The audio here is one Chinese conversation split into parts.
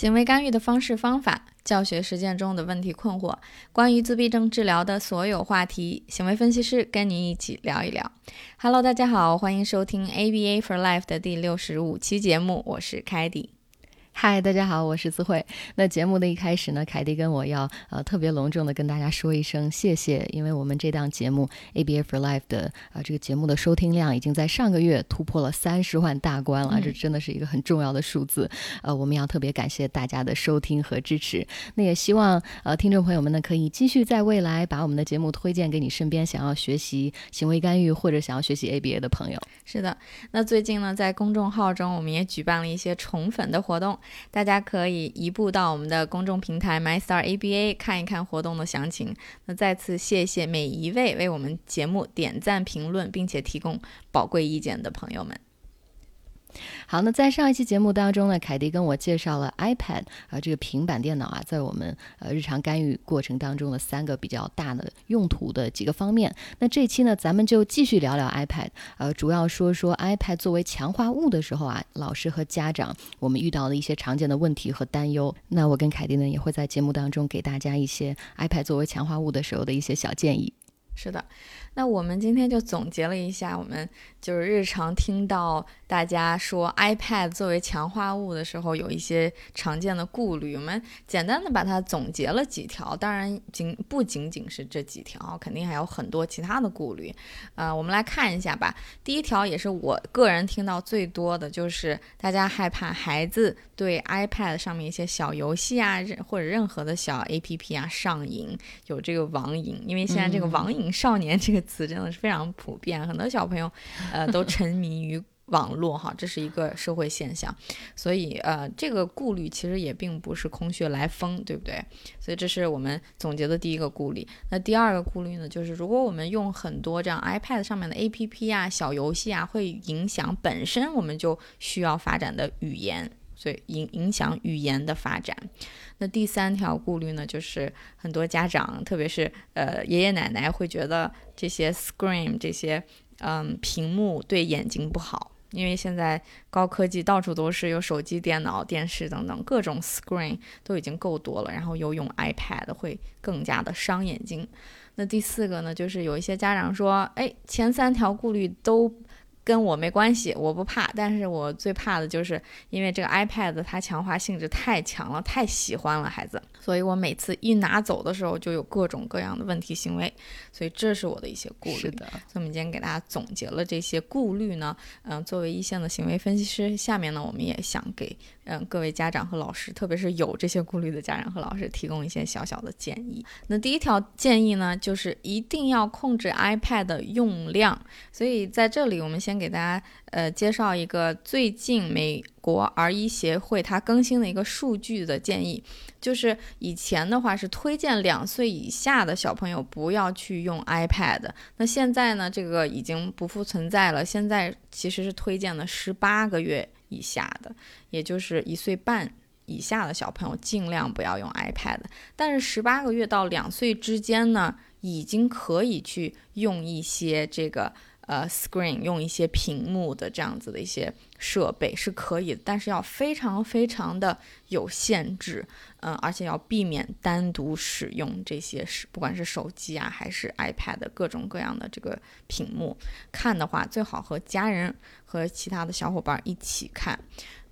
行为干预的方式方法、教学实践中的问题困惑，关于自闭症治疗的所有话题，行为分析师跟您一起聊一聊。Hello，大家好，欢迎收听 ABA for Life 的第六十五期节目，我是凯迪。嗨，大家好，我是思慧。那节目的一开始呢，凯蒂跟我要呃特别隆重的跟大家说一声谢谢，因为我们这档节目 ABA for Life 的啊这个节目的收听量已经在上个月突破了三十万大关了，这真的是一个很重要的数字。呃，我们要特别感谢大家的收听和支持。那也希望呃听众朋友们呢可以继续在未来把我们的节目推荐给你身边想要学习行为干预或者想要学习 ABA 的朋友。是的，那最近呢在公众号中我们也举办了一些宠粉的活动。大家可以移步到我们的公众平台 MyStar ABA 看一看活动的详情。那再次谢谢每一位为我们节目点赞、评论，并且提供宝贵意见的朋友们。好，那在上一期节目当中呢，凯迪跟我介绍了 iPad 啊，这个平板电脑啊，在我们呃日常干预过程当中的三个比较大的用途的几个方面。那这期呢，咱们就继续聊聊 iPad，呃，主要说说 iPad 作为强化物的时候啊，老师和家长我们遇到的一些常见的问题和担忧。那我跟凯迪呢，也会在节目当中给大家一些 iPad 作为强化物的时候的一些小建议。是的，那我们今天就总结了一下，我们就是日常听到大家说 iPad 作为强化物的时候，有一些常见的顾虑。我们简单的把它总结了几条，当然仅不仅仅是这几条，肯定还有很多其他的顾虑。呃，我们来看一下吧。第一条也是我个人听到最多的就是大家害怕孩子对 iPad 上面一些小游戏啊，或者任何的小 APP 啊上瘾，有这个网瘾，因为现在这个网瘾。少年这个词真的是非常普遍，很多小朋友，呃，都沉迷于网络哈，这是一个社会现象，所以呃，这个顾虑其实也并不是空穴来风，对不对？所以这是我们总结的第一个顾虑。那第二个顾虑呢，就是如果我们用很多这样 iPad 上面的 APP 啊、小游戏啊，会影响本身我们就需要发展的语言。所以影影响语言的发展。那第三条顾虑呢，就是很多家长，特别是呃爷爷奶奶，会觉得这些 screen 这些嗯屏幕对眼睛不好，因为现在高科技到处都是，有手机、电脑、电视等等各种 screen 都已经够多了，然后又用 iPad 会更加的伤眼睛。那第四个呢，就是有一些家长说，哎，前三条顾虑都。跟我没关系，我不怕，但是我最怕的就是因为这个 iPad 它强化性质太强了，太喜欢了孩子，所以我每次一拿走的时候就有各种各样的问题行为，所以这是我的一些顾虑。是的，所以我们今天给大家总结了这些顾虑呢，嗯，作为一线的行为分析师，下面呢我们也想给嗯各位家长和老师，特别是有这些顾虑的家长和老师提供一些小小的建议。那第一条建议呢，就是一定要控制 iPad 的用量，所以在这里我们先。给大家呃介绍一个最近美国儿医协会它更新的一个数据的建议，就是以前的话是推荐两岁以下的小朋友不要去用 iPad，那现在呢这个已经不复存在了，现在其实是推荐了十八个月以下的，也就是一岁半以下的小朋友尽量不要用 iPad，但是十八个月到两岁之间呢，已经可以去用一些这个。呃，screen 用一些屏幕的这样子的一些设备是可以，但是要非常非常的有限制，嗯，而且要避免单独使用这些是不管是手机啊还是 iPad 各种各样的这个屏幕看的话，最好和家人和其他的小伙伴一起看。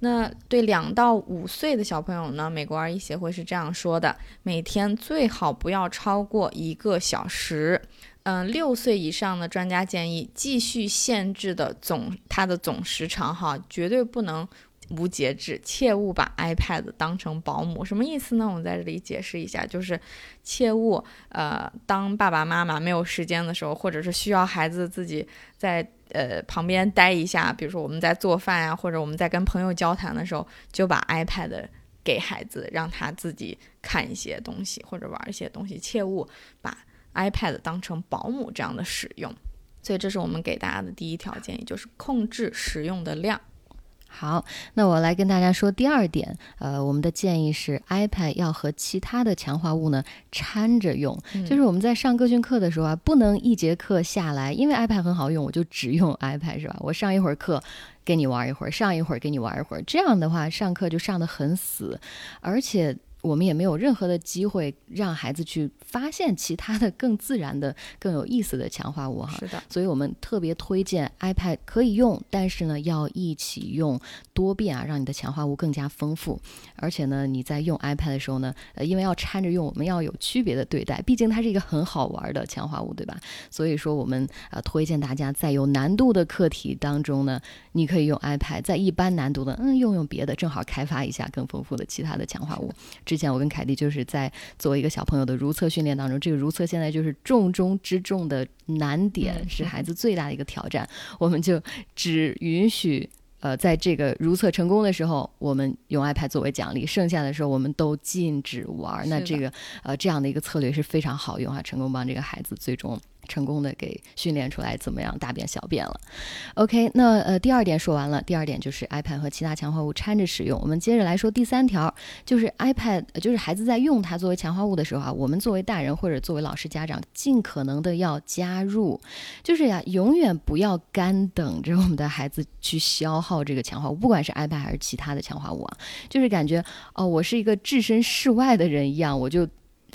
那对两到五岁的小朋友呢，美国儿医协会是这样说的：每天最好不要超过一个小时。嗯，六岁以上的专家建议继续限制的总它的总时长哈，绝对不能无节制，切勿把 iPad 当成保姆。什么意思呢？我们在这里解释一下，就是切勿呃，当爸爸妈妈没有时间的时候，或者是需要孩子自己在呃旁边待一下，比如说我们在做饭呀，或者我们在跟朋友交谈的时候，就把 iPad 给孩子，让他自己看一些东西或者玩一些东西，切勿把。iPad 当成保姆这样的使用，所以这是我们给大家的第一条建议，就是控制使用的量。好，那我来跟大家说第二点，呃，我们的建议是 iPad 要和其他的强化物呢掺着用，就是我们在上个训课的时候啊，不能一节课下来，因为 iPad 很好用，我就只用 iPad 是吧？我上一会儿课给你玩一会儿，上一会儿给你玩一会儿，这样的话上课就上得很死，而且。我们也没有任何的机会让孩子去发现其他的更自然的、更有意思的强化物哈。是的，所以我们特别推荐 iPad 可以用，但是呢要一起用多遍啊，让你的强化物更加丰富。而且呢你在用 iPad 的时候呢，呃，因为要掺着用，我们要有区别的对待，毕竟它是一个很好玩的强化物，对吧？所以说我们呃推荐大家在有难度的课题当中呢，你可以用 iPad；在一般难度的，嗯，用用别的，正好开发一下更丰富的其他的强化物。之前我跟凯蒂就是在作为一个小朋友的如厕训练当中，这个如厕现在就是重中之重的难点，是孩子最大的一个挑战。我们就只允许呃，在这个如厕成功的时候，我们用 iPad 作为奖励，剩下的时候我们都禁止玩。那这个呃这样的一个策略是非常好用哈，成功帮这个孩子最终。成功的给训练出来怎么样大便小便了？OK，那呃第二点说完了，第二点就是 iPad 和其他强化物掺着使用。我们接着来说第三条，就是 iPad，就是孩子在用它作为强化物的时候啊，我们作为大人或者作为老师家长，尽可能的要加入，就是呀，永远不要干等着我们的孩子去消耗这个强化物，不管是 iPad 还是其他的强化物啊，就是感觉哦，我是一个置身事外的人一样，我就。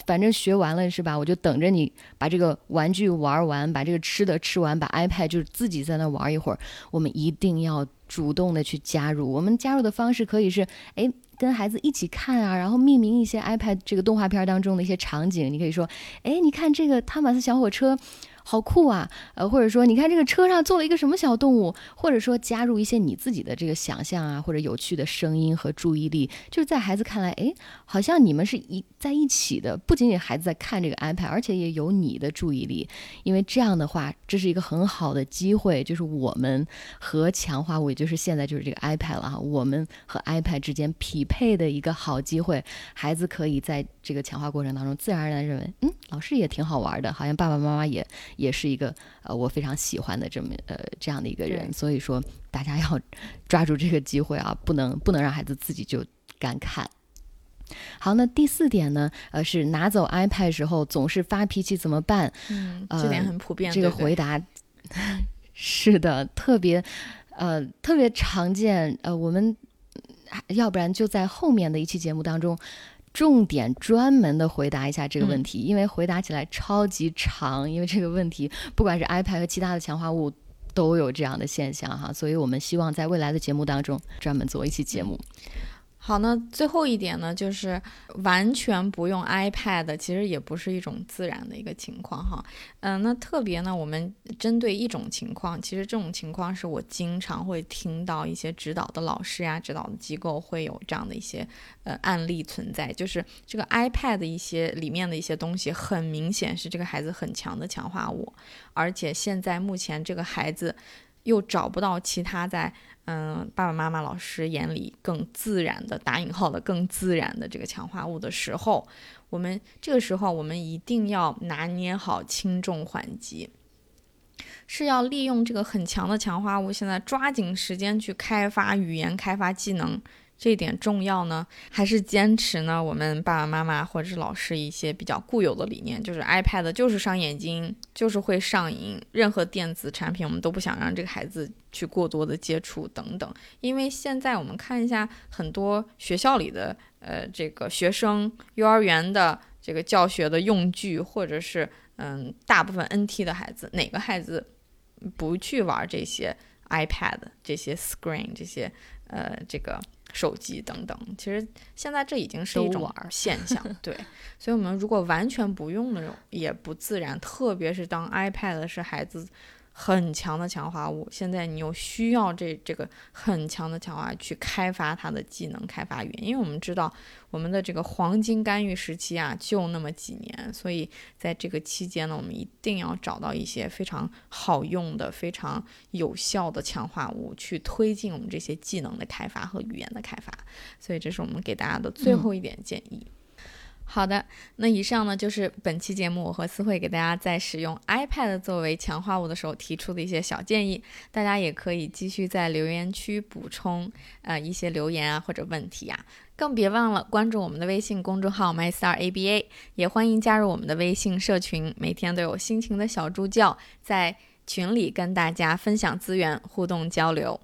反正学完了是吧？我就等着你把这个玩具玩完，把这个吃的吃完，把 iPad 就是自己在那玩一会儿。我们一定要主动的去加入。我们加入的方式可以是，哎，跟孩子一起看啊，然后命名一些 iPad 这个动画片当中的一些场景。你可以说，哎，你看这个汤马斯小火车。好酷啊！呃，或者说，你看这个车上坐了一个什么小动物，或者说加入一些你自己的这个想象啊，或者有趣的声音和注意力，就是在孩子看来，哎，好像你们是一在一起的，不仅仅孩子在看这个 iPad，而且也有你的注意力，因为这样的话，这是一个很好的机会，就是我们和强化物，也就是现在就是这个 iPad 了哈，我们和 iPad 之间匹配的一个好机会，孩子可以在这个强化过程当中，自然而然认为，嗯，老师也挺好玩的，好像爸爸妈妈也。也是一个呃，我非常喜欢的这么呃这样的一个人，所以说大家要抓住这个机会啊，不能不能让孩子自己就干看。好，那第四点呢，呃，是拿走 iPad 时候总是发脾气怎么办？嗯，这点很普遍。这个回答是的，特别呃特别常见。呃，我们要不然就在后面的一期节目当中。重点专门的回答一下这个问题，因为回答起来超级长，因为这个问题不管是 iPad 和其他的强化物都有这样的现象哈，所以我们希望在未来的节目当中专门做一期节目。好，那最后一点呢，就是完全不用 iPad，其实也不是一种自然的一个情况哈。嗯，那特别呢，我们针对一种情况，其实这种情况是我经常会听到一些指导的老师呀、指导的机构会有这样的一些呃案例存在，就是这个 iPad 一些里面的一些东西，很明显是这个孩子很强的强化物，而且现在目前这个孩子又找不到其他在。嗯，爸爸妈妈、老师眼里更自然的打引号的更自然的这个强化物的时候，我们这个时候我们一定要拿捏好轻重缓急，是要利用这个很强的强化物，现在抓紧时间去开发语言、开发技能。这点重要呢，还是坚持呢？我们爸爸妈妈或者是老师一些比较固有的理念，就是 iPad 就是伤眼睛，就是会上瘾。任何电子产品，我们都不想让这个孩子去过多的接触等等。因为现在我们看一下很多学校里的呃这个学生幼儿园的这个教学的用具，或者是嗯大部分 NT 的孩子，哪个孩子不去玩这些 iPad、这些 Screen、这些呃这个。手机等等，其实现在这已经是一种现象，对。所以，我们如果完全不用那种，也不自然。特别是当 iPad 是孩子。很强的强化物，现在你又需要这这个很强的强化去开发它的技能、开发语言，因为我们知道我们的这个黄金干预时期啊，就那么几年，所以在这个期间呢，我们一定要找到一些非常好用的、非常有效的强化物，去推进我们这些技能的开发和语言的开发。所以这是我们给大家的最后一点建议。好的，那以上呢就是本期节目我和思慧给大家在使用 iPad 作为强化物的时候提出的一些小建议，大家也可以继续在留言区补充呃一些留言啊或者问题啊，更别忘了关注我们的微信公众号 MyStarABA，也欢迎加入我们的微信社群，每天都有辛勤的小助教在群里跟大家分享资源、互动交流。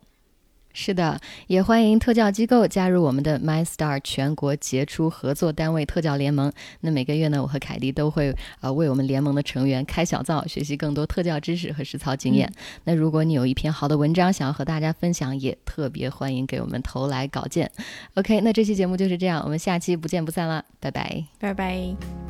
是的，也欢迎特教机构加入我们的 MyStar 全国杰出合作单位特教联盟。那每个月呢，我和凯蒂都会呃为我们联盟的成员开小灶，学习更多特教知识和实操经验。那如果你有一篇好的文章想要和大家分享，也特别欢迎给我们投来稿件。OK，那这期节目就是这样，我们下期不见不散啦，拜拜，拜拜。